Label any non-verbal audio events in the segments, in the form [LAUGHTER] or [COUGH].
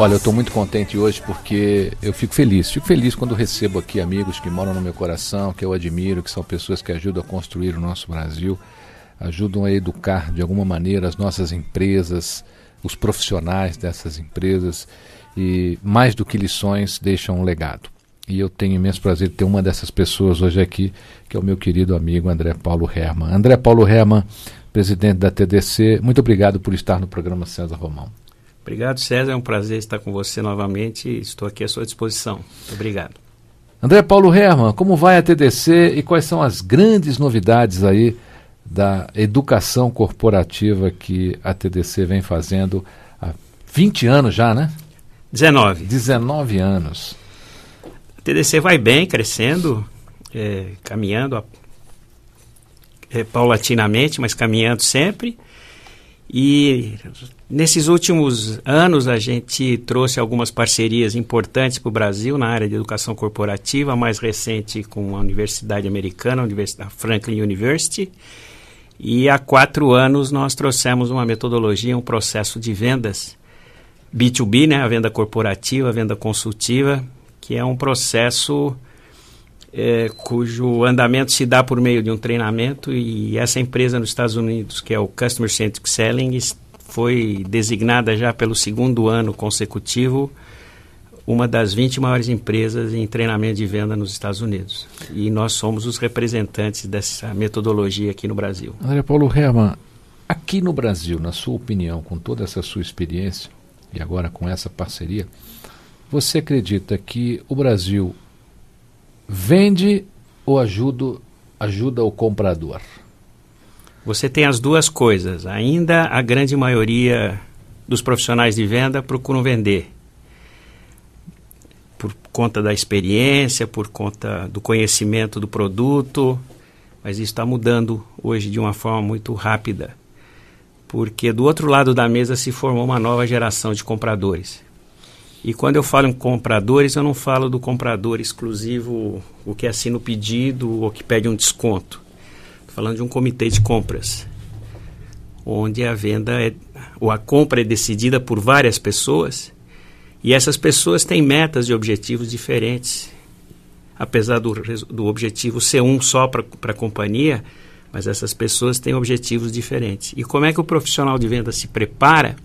Olha, eu estou muito contente hoje porque eu fico feliz. Fico feliz quando recebo aqui amigos que moram no meu coração, que eu admiro, que são pessoas que ajudam a construir o nosso Brasil, ajudam a educar de alguma maneira as nossas empresas, os profissionais dessas empresas e, mais do que lições, deixam um legado. E eu tenho imenso prazer de ter uma dessas pessoas hoje aqui, que é o meu querido amigo André Paulo Herman. André Paulo Herman, presidente da TDC, muito obrigado por estar no programa César Romão. Obrigado, César. É um prazer estar com você novamente. Estou aqui à sua disposição. Obrigado. André Paulo Herman, como vai a TDC e quais são as grandes novidades aí da educação corporativa que a TDC vem fazendo há 20 anos já, né? 19. 19 anos. A TDC vai bem, crescendo, é, caminhando é, paulatinamente, mas caminhando sempre. E nesses últimos anos a gente trouxe algumas parcerias importantes para o Brasil na área de educação corporativa, a mais recente com a Universidade Americana, a Franklin University. E há quatro anos nós trouxemos uma metodologia, um processo de vendas B2B, né, a venda corporativa, a venda consultiva, que é um processo é, cujo andamento se dá por meio de um treinamento e essa empresa nos Estados Unidos, que é o Customer Centric Selling, es- foi designada já pelo segundo ano consecutivo uma das 20 maiores empresas em treinamento de venda nos Estados Unidos. E nós somos os representantes dessa metodologia aqui no Brasil. André Paulo Herman, aqui no Brasil, na sua opinião, com toda essa sua experiência e agora com essa parceria, você acredita que o Brasil vende ou ajuda, ajuda o comprador? Você tem as duas coisas. Ainda a grande maioria dos profissionais de venda procuram vender. Por conta da experiência, por conta do conhecimento do produto, mas isso está mudando hoje de uma forma muito rápida. Porque do outro lado da mesa se formou uma nova geração de compradores. E quando eu falo em compradores, eu não falo do comprador exclusivo, o que assina o pedido ou que pede um desconto. Falando de um comitê de compras, onde a venda é, ou a compra é decidida por várias pessoas e essas pessoas têm metas e objetivos diferentes. Apesar do, do objetivo ser um só para a companhia, mas essas pessoas têm objetivos diferentes. E como é que o profissional de venda se prepara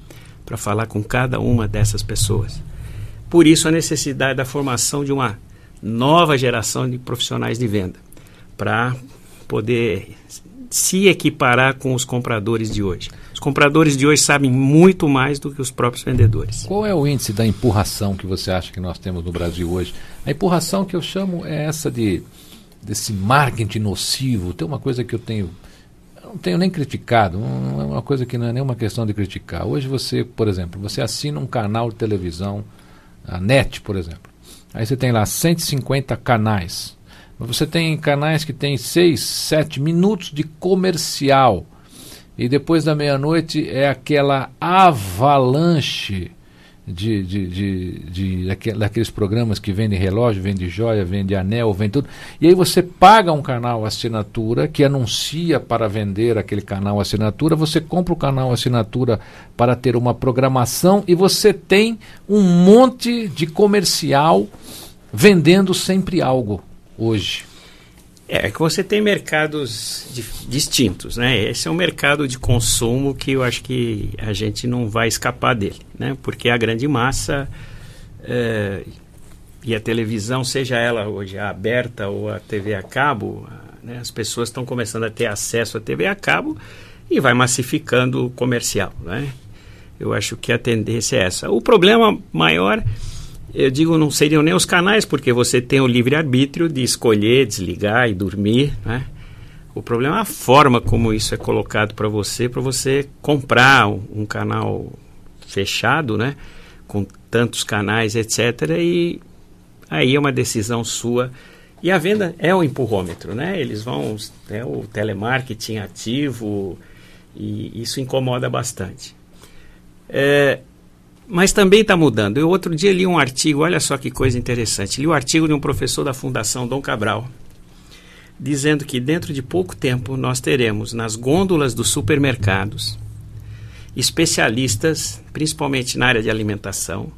para falar com cada uma dessas pessoas? Por isso a necessidade da formação de uma nova geração de profissionais de venda, para poder se equiparar com os compradores de hoje. Os compradores de hoje sabem muito mais do que os próprios vendedores. Qual é o índice da empurração que você acha que nós temos no Brasil hoje? A empurração que eu chamo é essa de desse marketing nocivo. Tem uma coisa que eu tenho não tenho nem criticado, não é uma coisa que não é nem uma questão de criticar. Hoje você, por exemplo, você assina um canal de televisão, a NET, por exemplo. Aí você tem lá 150 canais. Você tem canais que tem 6, 7 minutos de comercial. e depois da meia-noite é aquela avalanche de, de, de, de, daqueles programas que vendem relógio, vende joia, vende anel, vende tudo. E aí você paga um canal assinatura que anuncia para vender aquele canal assinatura, você compra o canal assinatura para ter uma programação e você tem um monte de comercial vendendo sempre algo hoje. É, é que você tem mercados distintos, né? Esse é um mercado de consumo que eu acho que a gente não vai escapar dele, né? Porque a grande massa é, e a televisão, seja ela hoje aberta ou a TV a cabo, né? as pessoas estão começando a ter acesso à TV a cabo e vai massificando o comercial, né? Eu acho que a tendência é essa. O problema maior eu digo, não seriam nem os canais, porque você tem o livre-arbítrio de escolher, desligar e dormir, né? O problema é a forma como isso é colocado para você, para você comprar um, um, canal fechado, né? Com tantos canais, etc. E aí é uma decisão sua. E a venda é o empurrômetro, né? Eles vão, é o telemarketing ativo e isso incomoda bastante. É, mas também está mudando. Eu outro dia li um artigo, olha só que coisa interessante. Li o um artigo de um professor da Fundação Dom Cabral, dizendo que dentro de pouco tempo nós teremos nas gôndolas dos supermercados especialistas, principalmente na área de alimentação,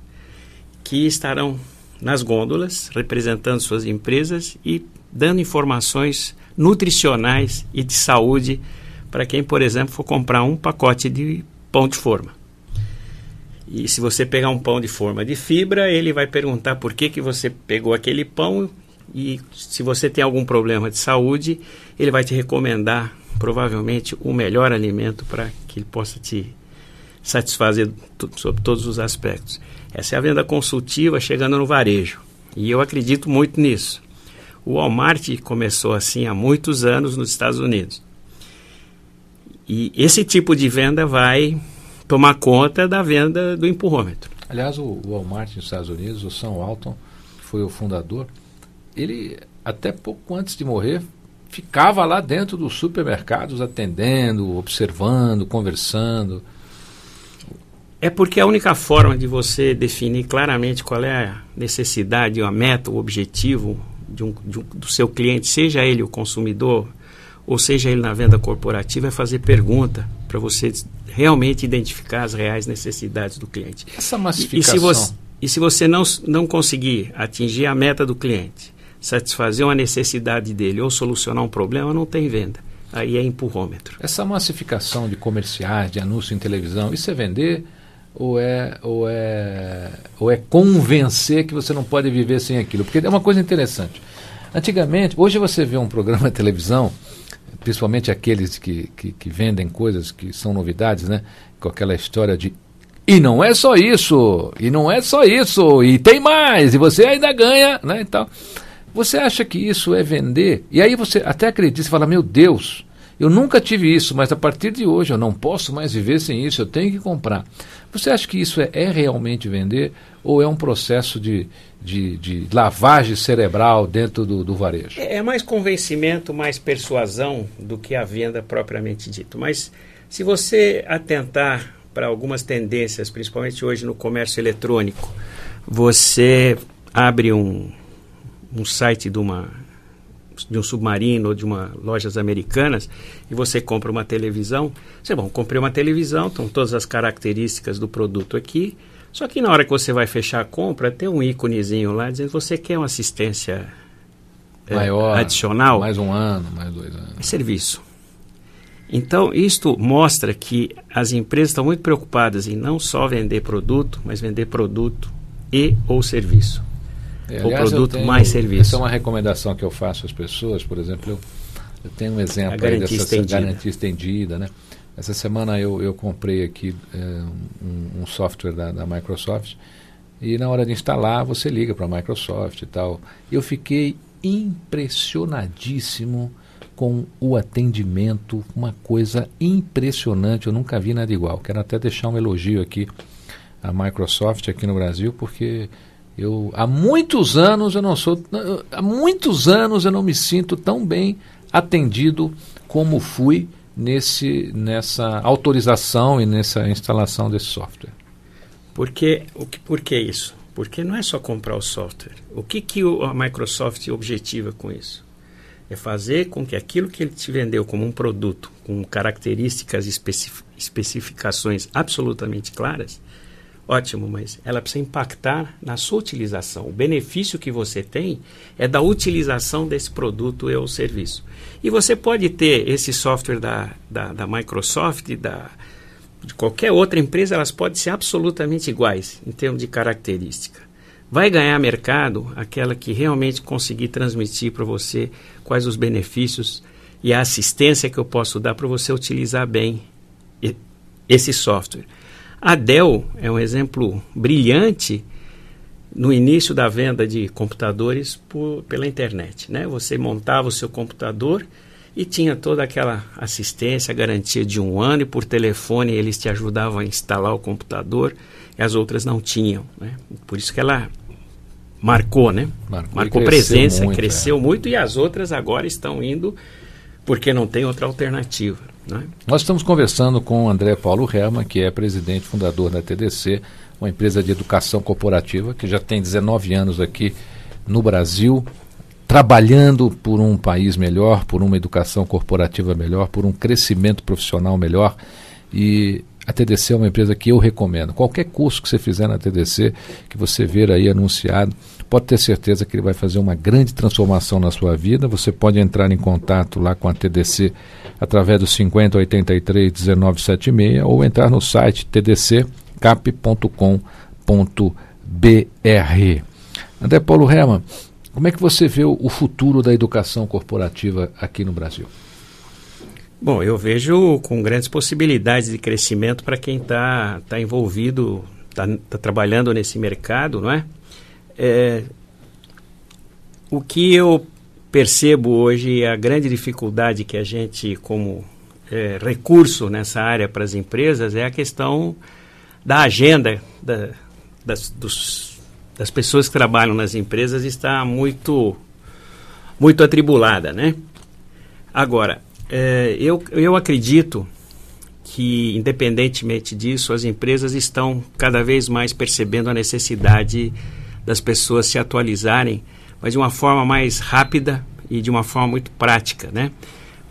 que estarão nas gôndolas representando suas empresas e dando informações nutricionais e de saúde para quem, por exemplo, for comprar um pacote de pão de forma. E se você pegar um pão de forma de fibra, ele vai perguntar por que, que você pegou aquele pão e se você tem algum problema de saúde, ele vai te recomendar provavelmente o melhor alimento para que ele possa te satisfazer sobre todos os aspectos. Essa é a venda consultiva chegando no varejo. E eu acredito muito nisso. O Walmart começou assim há muitos anos nos Estados Unidos. E esse tipo de venda vai tomar conta da venda do empurrômetro. Aliás, o Walmart nos Estados Unidos, o Sam Walton, que foi o fundador, ele até pouco antes de morrer ficava lá dentro dos supermercados atendendo, observando, conversando. É porque a única forma de você definir claramente qual é a necessidade, a meta, o objetivo de um, de um, do seu cliente, seja ele o consumidor ou seja ele na venda corporativa, é fazer pergunta para você realmente identificar as reais necessidades do cliente. Essa massificação. E, e se você, e se você não, não conseguir atingir a meta do cliente, satisfazer uma necessidade dele ou solucionar um problema, não tem venda. Aí é empurrômetro. Essa massificação de comerciais, de anúncio em televisão, isso é vender ou é, ou é, ou é convencer que você não pode viver sem aquilo? Porque é uma coisa interessante. Antigamente, hoje você vê um programa de televisão principalmente aqueles que, que, que, vendem coisas que são novidades, né? Com aquela história de e não é só isso, e não é só isso, e tem mais, e você ainda ganha, né? Então, você acha que isso é vender? E aí você até acredita, você fala, meu Deus, eu nunca tive isso, mas a partir de hoje eu não posso mais viver sem isso, eu tenho que comprar. Você acha que isso é, é realmente vender ou é um processo de, de, de lavagem cerebral dentro do, do, varejo? É, é mais convencimento, mais persuasão do que a venda propriamente dito. Mas se você atentar para algumas tendências, principalmente hoje no comércio eletrônico, você abre um, um site de uma de um submarino ou de uma lojas americanas e você compra uma televisão, você bom, comprei uma televisão, estão todas as características do produto aqui. Só que na hora que você vai fechar a compra, tem um íconezinho lá dizendo você quer uma assistência é, maior, adicional, mais um ano, mais dois anos. É serviço. Então, isto mostra que as empresas estão muito preocupadas em não só vender produto, mas vender produto e ou serviço. É, o produto tenho, mais serviço. Essa é uma recomendação que eu faço às pessoas, por exemplo, eu, eu tenho um exemplo dessa estendida. garantia estendida, né? Essa semana eu, eu comprei aqui é, um, um, software da, da, Microsoft e na hora de instalar você liga para a Microsoft e tal. Eu fiquei impressionadíssimo com o atendimento, uma coisa impressionante, eu nunca vi nada igual. Quero até deixar um elogio aqui à Microsoft aqui no Brasil, porque eu há muitos anos eu não sou há muitos anos eu não me sinto tão bem atendido como fui nesse, nessa autorização e nessa instalação desse software? Porque, o que, por que isso? Porque não é só comprar o software. O que, que a Microsoft objetiva com isso? É fazer com que aquilo que ele te vendeu como um produto, com características e especific, especificações absolutamente claras, ótimo, mas ela precisa impactar na sua utilização. O benefício que você tem é da utilização desse produto ou serviço. E você pode ter esse software da, da, da Microsoft, da, de qualquer outra empresa, elas podem ser absolutamente iguais em termos de característica. Vai ganhar mercado aquela que realmente conseguir transmitir para você quais os benefícios e a assistência que eu posso dar para você utilizar bem esse software. A Dell é um exemplo brilhante no início da venda de computadores por, pela internet. Né? Você montava o seu computador e tinha toda aquela assistência, garantia de um ano, e por telefone eles te ajudavam a instalar o computador, e as outras não tinham. Né? Por isso que ela marcou, né? Marcou, marcou presença, muito, cresceu é. muito, e as outras agora estão indo porque não tem outra alternativa. Né? Nós estamos conversando com o André Paulo Herman, que é presidente fundador da TDC, uma empresa de educação corporativa que já tem 19 anos aqui no Brasil, trabalhando por um país melhor, por uma educação corporativa melhor, por um crescimento profissional melhor. E a TDC é uma empresa que eu recomendo. Qualquer curso que você fizer na TDC, que você ver aí anunciado, pode ter certeza que ele vai fazer uma grande transformação na sua vida. Você pode entrar em contato lá com a TDC através do 5083 1976 ou entrar no site tdccap.com.br. André Paulo Herman, como é que você vê o futuro da educação corporativa aqui no Brasil? Bom, eu vejo com grandes possibilidades de crescimento para quem está tá envolvido, está tá trabalhando nesse mercado, não é? É? O que eu percebo hoje é a grande dificuldade que a gente, como é, recurso nessa área para as empresas, é a questão da agenda da, das, dos das pessoas que trabalham nas empresas está muito muito atribulada, né? Agora, é, eu, eu acredito que, independentemente disso, as empresas estão cada vez mais percebendo a necessidade das pessoas se atualizarem, mas de uma forma mais rápida e de uma forma muito prática, né?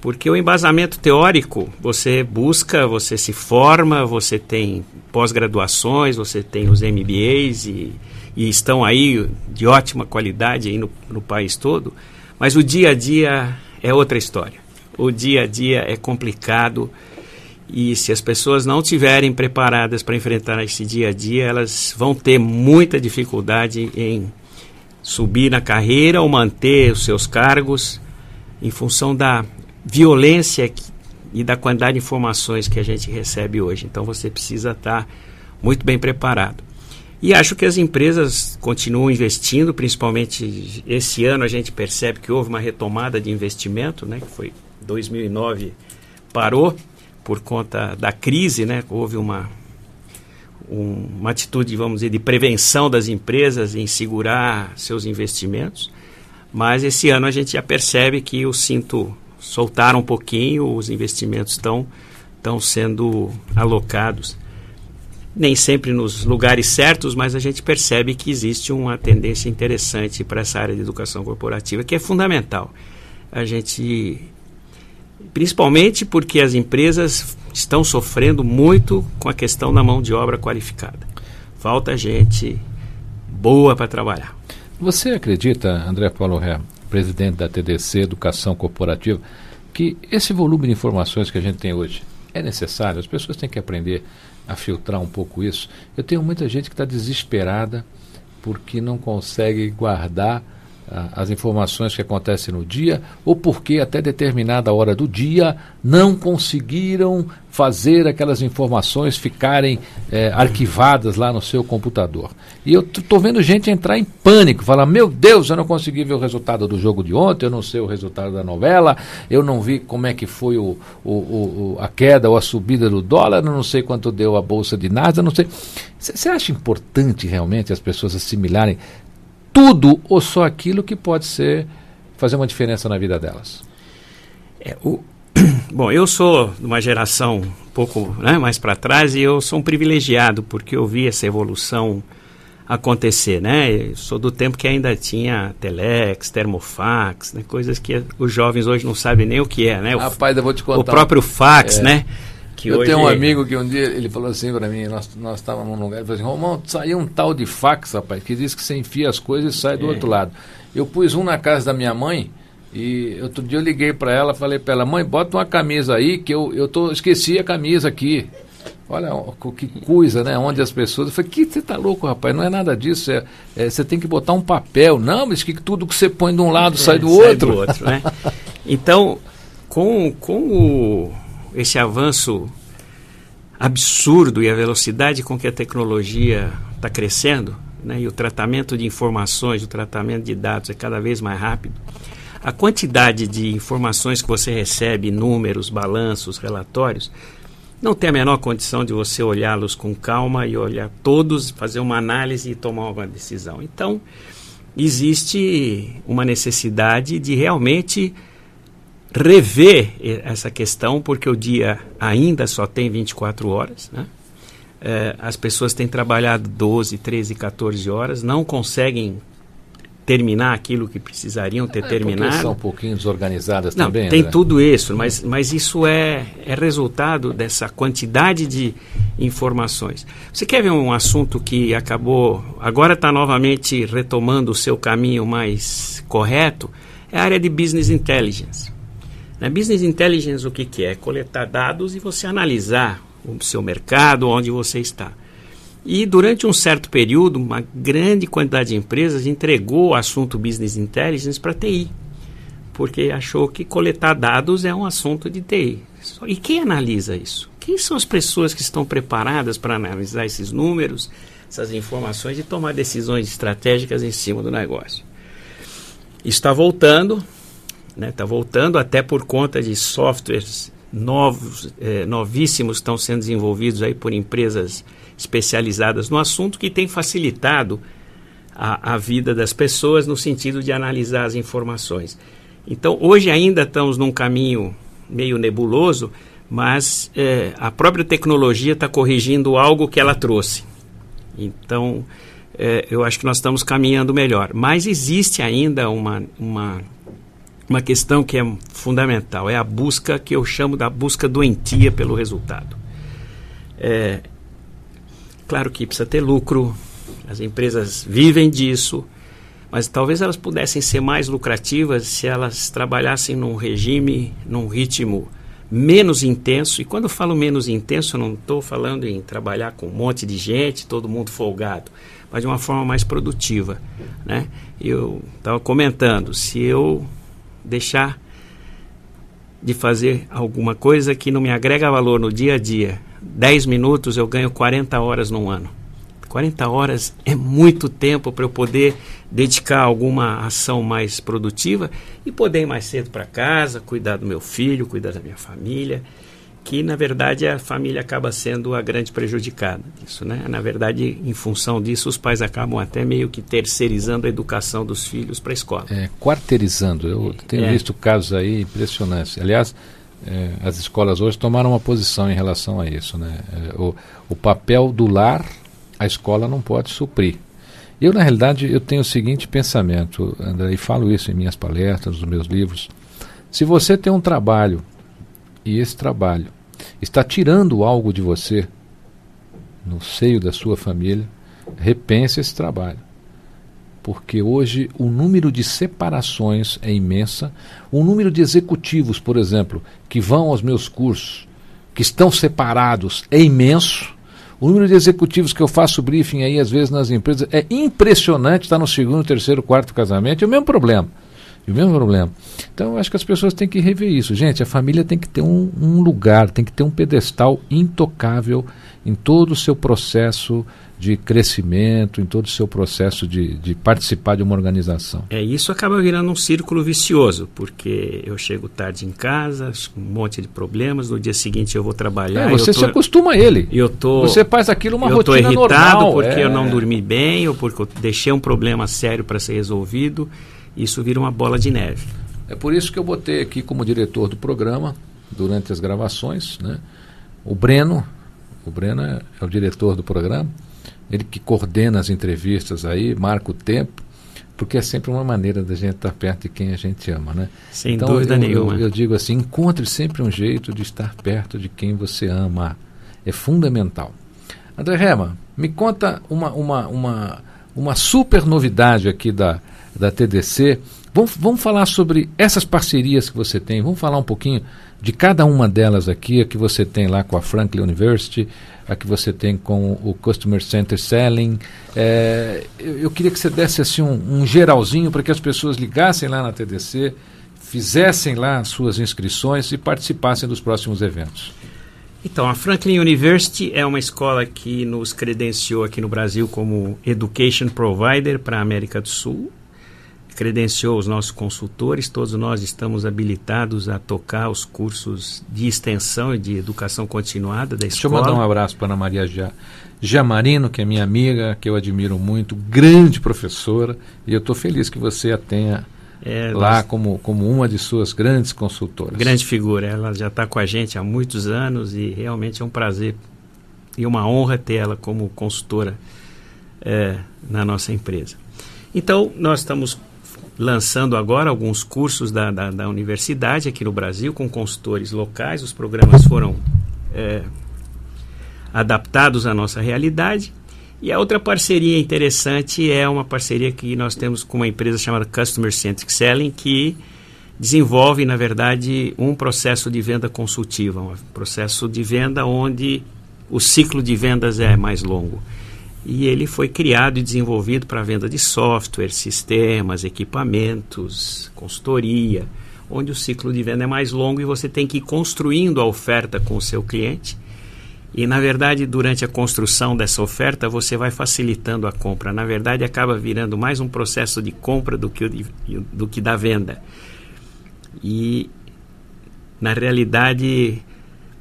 Porque o embasamento teórico, você busca, você se forma, você tem pós-graduações, você tem os MBAs e e estão aí de ótima qualidade aí no, no país todo, mas o dia a dia é outra história. O dia a dia é complicado e se as pessoas não estiverem preparadas para enfrentar esse dia a dia, elas vão ter muita dificuldade em subir na carreira ou manter os seus cargos em função da violência e da quantidade de informações que a gente recebe hoje. Então você precisa estar muito bem preparado. E acho que as empresas continuam investindo, principalmente esse ano a gente percebe que houve uma retomada de investimento, né, que foi 2009 parou por conta da crise, né, houve uma um, uma atitude, vamos dizer, de prevenção das empresas em segurar seus investimentos. Mas esse ano a gente já percebe que o cinto soltaram um pouquinho, os investimentos estão estão sendo alocados nem sempre nos lugares certos, mas a gente percebe que existe uma tendência interessante para essa área de educação corporativa, que é fundamental. A gente, principalmente porque as empresas estão sofrendo muito com a questão da mão de obra qualificada. Falta gente boa para trabalhar. Você acredita, André Paulo Ré, presidente da TDC Educação Corporativa, que esse volume de informações que a gente tem hoje é necessário? As pessoas têm que aprender a filtrar um pouco isso. Eu tenho muita gente que está desesperada porque não consegue guardar as informações que acontecem no dia, ou porque até determinada hora do dia não conseguiram fazer aquelas informações ficarem é, arquivadas lá no seu computador. E eu estou vendo gente entrar em pânico, falar: Meu Deus, eu não consegui ver o resultado do jogo de ontem, eu não sei o resultado da novela, eu não vi como é que foi o, o, o a queda ou a subida do dólar, eu não sei quanto deu a bolsa de Nasdaq, não sei. Você acha importante realmente as pessoas assimilarem tudo ou só aquilo que pode ser fazer uma diferença na vida delas? É, o, [CLEARS THROAT] Bom, eu sou de uma geração um pouco né, mais para trás e eu sou um privilegiado porque eu vi essa evolução acontecer, né? Eu sou do tempo que ainda tinha telex, termofax, né? coisas que os jovens hoje não sabem nem o que é, né? O, Rapaz, eu vou te contar. O próprio fax, é. né? Que eu hoje... tenho um amigo que um dia ele falou assim para mim, nós, nós estávamos num lugar, ele falou assim, Romão, saiu um tal de fax, rapaz, que diz que você enfia as coisas e sai do é. outro lado. Eu pus um na casa da minha mãe e outro dia eu liguei para ela, falei para ela, mãe, bota uma camisa aí que eu, eu tô, esqueci a camisa aqui. Olha que coisa, né? Onde as pessoas. Eu falei, que você tá louco, rapaz? Não é nada disso. É, é, você tem que botar um papel. Não, mas que tudo que você põe de um lado [LAUGHS] é, sai do sai outro. Do outro né? Então, com, com o, esse avanço absurdo e a velocidade com que a tecnologia está crescendo, né, e o tratamento de informações, o tratamento de dados é cada vez mais rápido, a quantidade de informações que você recebe, números, balanços, relatórios, não tem a menor condição de você olhá-los com calma e olhar todos, fazer uma análise e tomar uma decisão. Então, existe uma necessidade de realmente rever essa questão, porque o dia ainda só tem 24 horas, né? É, as pessoas têm trabalhado 12, 13, 14 horas, não conseguem terminar aquilo que precisariam ter é, terminado. São um pouquinho desorganizadas Não, também. Tem né? tudo isso, mas, mas isso é, é resultado dessa quantidade de informações. Você quer ver um assunto que acabou, agora está novamente retomando o seu caminho mais correto? É a área de business intelligence. Na business intelligence, o que, que é? é? Coletar dados e você analisar o seu mercado, onde você está. E durante um certo período, uma grande quantidade de empresas entregou o assunto Business Intelligence para TI, porque achou que coletar dados é um assunto de TI. E quem analisa isso? Quem são as pessoas que estão preparadas para analisar esses números, essas informações e tomar decisões estratégicas em cima do negócio? Está voltando, está né, tá voltando até por conta de softwares novos, eh, novíssimos estão sendo desenvolvidos aí por empresas especializadas no assunto que tem facilitado a, a vida das pessoas no sentido de analisar as informações. Então, hoje ainda estamos num caminho meio nebuloso, mas é, a própria tecnologia está corrigindo algo que ela trouxe. Então, é, eu acho que nós estamos caminhando melhor. Mas existe ainda uma, uma, uma questão que é fundamental: é a busca que eu chamo da busca doentia pelo resultado. É, Claro que precisa ter lucro, as empresas vivem disso, mas talvez elas pudessem ser mais lucrativas se elas trabalhassem num regime, num ritmo menos intenso. E quando eu falo menos intenso, eu não estou falando em trabalhar com um monte de gente, todo mundo folgado, mas de uma forma mais produtiva. Né? Eu estava comentando, se eu deixar de fazer alguma coisa que não me agrega valor no dia a dia 10 minutos eu ganho 40 horas num ano. 40 horas é muito tempo para eu poder dedicar alguma ação mais produtiva e poder ir mais cedo para casa, cuidar do meu filho, cuidar da minha família, que na verdade a família acaba sendo a grande prejudicada disso, né? Na verdade, em função disso, os pais acabam até meio que terceirizando a educação dos filhos para a escola. É, quarteirizando. Eu tenho é. visto casos aí impressionantes. Aliás, é, as escolas hoje tomaram uma posição em relação a isso. Né? É, o, o papel do lar, a escola não pode suprir. Eu, na realidade, eu tenho o seguinte pensamento, André, e falo isso em minhas palestras, nos meus livros. Se você tem um trabalho e esse trabalho está tirando algo de você no seio da sua família, repense esse trabalho porque hoje o número de separações é imensa. O número de executivos, por exemplo, que vão aos meus cursos, que estão separados, é imenso. O número de executivos que eu faço briefing aí, às vezes, nas empresas, é impressionante, está no segundo, terceiro, quarto casamento, é o mesmo problema. E o mesmo problema. Então, eu acho que as pessoas têm que rever isso. Gente, a família tem que ter um, um lugar, tem que ter um pedestal intocável em todo o seu processo de crescimento, em todo o seu processo de, de participar de uma organização. É, isso acaba virando um círculo vicioso, porque eu chego tarde em casa, um monte de problemas, no dia seguinte eu vou trabalhar. É, você tô, se acostuma a ele. Eu tô, você faz aquilo uma rotina normal. Eu estou irritado porque é. eu não dormi bem, ou porque eu deixei um problema sério para ser resolvido, isso vira uma bola de neve. É por isso que eu botei aqui como diretor do programa durante as gravações, né? O Breno, o Breno é, é o diretor do programa, ele que coordena as entrevistas aí, marca o tempo, porque é sempre uma maneira da gente estar perto de quem a gente ama, né? Sem então, dúvida eu, nenhuma. Eu, eu digo assim, encontre sempre um jeito de estar perto de quem você ama. É fundamental. André Rema, me conta uma, uma, uma, uma super novidade aqui da, da TDC. Vamos, vamos falar sobre essas parcerias que você tem. Vamos falar um pouquinho de cada uma delas aqui, a que você tem lá com a Franklin University, a que você tem com o Customer Center Selling. É, eu, eu, queria que você desse assim um, um geralzinho para que as pessoas ligassem lá na TDC, fizessem lá suas inscrições e participassem dos próximos eventos. Então, a Franklin University é uma escola que nos credenciou aqui no Brasil como Education Provider para a América do Sul. Credenciou os nossos consultores, todos nós estamos habilitados a tocar os cursos de extensão e de educação continuada da escola. Deixa eu mandar um abraço para Ana Maria ja, Jamarino, que é minha amiga, que eu admiro muito, grande professora, e eu estou feliz que você a tenha é, lá nós... como, como uma de suas grandes consultoras. Grande figura, ela já está com a gente há muitos anos e realmente é um prazer e uma honra ter ela como consultora é, na nossa empresa. Então, nós estamos lançando agora alguns cursos da, da, da, universidade aqui no Brasil com consultores locais. Os programas foram é, adaptados à nossa realidade e a outra parceria interessante é uma parceria que nós temos com uma empresa chamada Customer Centric Selling, que desenvolve, na verdade, um processo de venda consultiva, um processo de venda onde o ciclo de vendas é mais longo. E ele foi criado e desenvolvido para a venda de software, sistemas, equipamentos, consultoria, onde o ciclo de venda é mais longo e você tem que ir construindo a oferta com o seu cliente e na verdade, durante a construção dessa oferta, você vai facilitando a compra. Na verdade, acaba virando mais um processo de compra do que, do que da venda. E na realidade,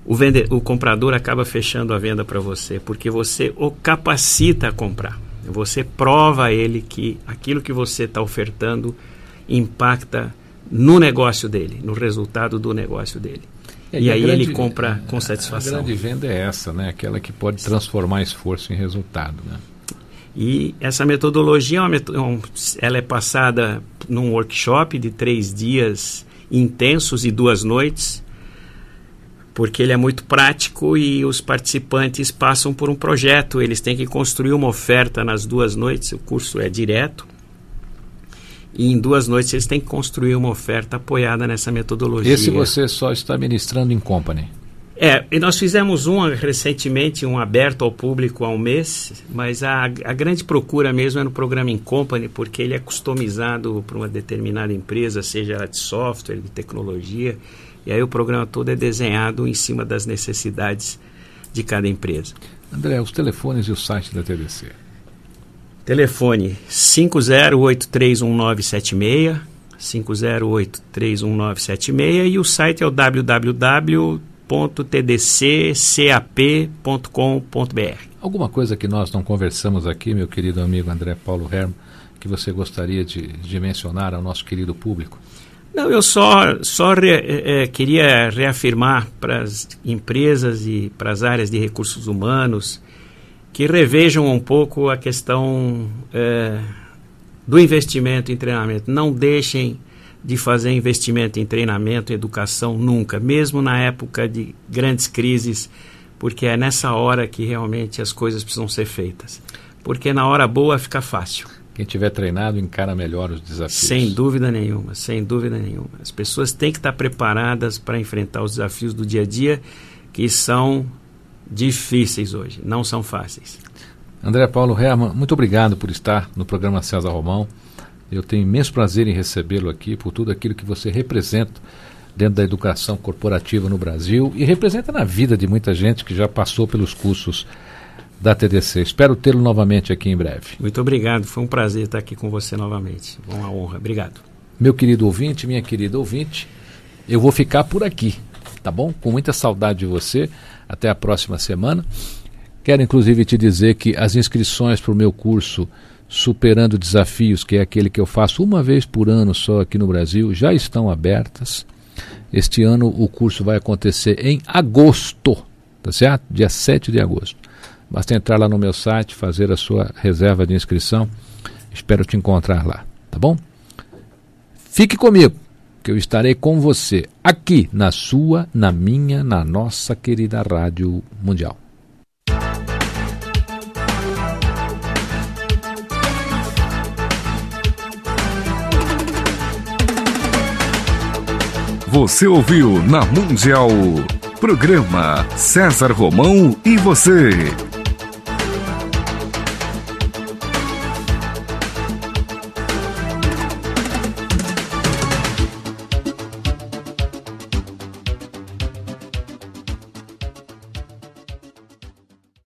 o, vende, o comprador acaba fechando a venda para você, porque você o capacita a comprar. Você prova a ele que aquilo que você está ofertando impacta no negócio dele, no resultado do negócio dele. É, e, aí grande, ele compra com satisfação. A grande venda é essa, né? Aquela que pode transformar esforço em resultado, né? E essa metodologia, é ela é passada num workshop de três dias intensos e duas noites, porque ele é muito prático e os participantes passam por um projeto. Eles têm que construir uma oferta nas duas noites. O curso é direto e em duas noites eles têm que construir uma oferta apoiada nessa metodologia. Esse você só está ministrando em company? É, e nós fizemos um recentemente, um aberto ao público há um mês, mas a, a grande procura mesmo é no programa em company, porque ele é customizado para uma determinada empresa, seja ela de software, de tecnologia, e aí o programa todo é desenhado em cima das necessidades de cada empresa. André, os telefones e o site da TDC. Telefone 50831976, 50831976 e o site é o www.tdccap.com.br. Alguma coisa que nós não conversamos aqui, meu querido amigo André Paulo Herman, que você gostaria de, de mencionar ao nosso querido público? Não, eu só, só re, é, queria reafirmar para as empresas e para as áreas de recursos humanos que revejam um pouco a questão é, do investimento em treinamento. Não deixem de fazer investimento em treinamento educação nunca, mesmo na época de grandes crises, porque é nessa hora que realmente as coisas precisam ser feitas. Porque na hora boa fica fácil. Quem tiver treinado encara melhor os desafios. Sem dúvida nenhuma, sem dúvida nenhuma. As pessoas têm que estar preparadas para enfrentar os desafios do dia a dia, que são difíceis hoje, não são fáceis. André Paulo Herman, muito obrigado por estar no programa César Romão. Eu tenho imenso prazer em recebê-lo aqui por tudo aquilo que você representa dentro da educação corporativa no Brasil e representa na vida de muita gente que já passou pelos cursos da TDC. Espero tê-lo novamente aqui em breve. Muito obrigado, foi um prazer estar aqui com você novamente. Uma honra, obrigado. Meu querido ouvinte, minha querida ouvinte, eu vou ficar por aqui, tá bom? Com muita saudade de você. Até a próxima semana. Quero inclusive te dizer que as inscrições para o meu curso Superando Desafios, que é aquele que eu faço uma vez por ano só aqui no Brasil, já estão abertas. Este ano o curso vai acontecer em agosto, tá certo? Dia 7 de agosto. Basta entrar lá no meu site, fazer a sua reserva de inscrição. Espero te encontrar lá, tá bom? Fique comigo, que eu estarei com você aqui na sua, na minha, na nossa querida Rádio Mundial. Você ouviu na Mundial. Programa César Romão e você.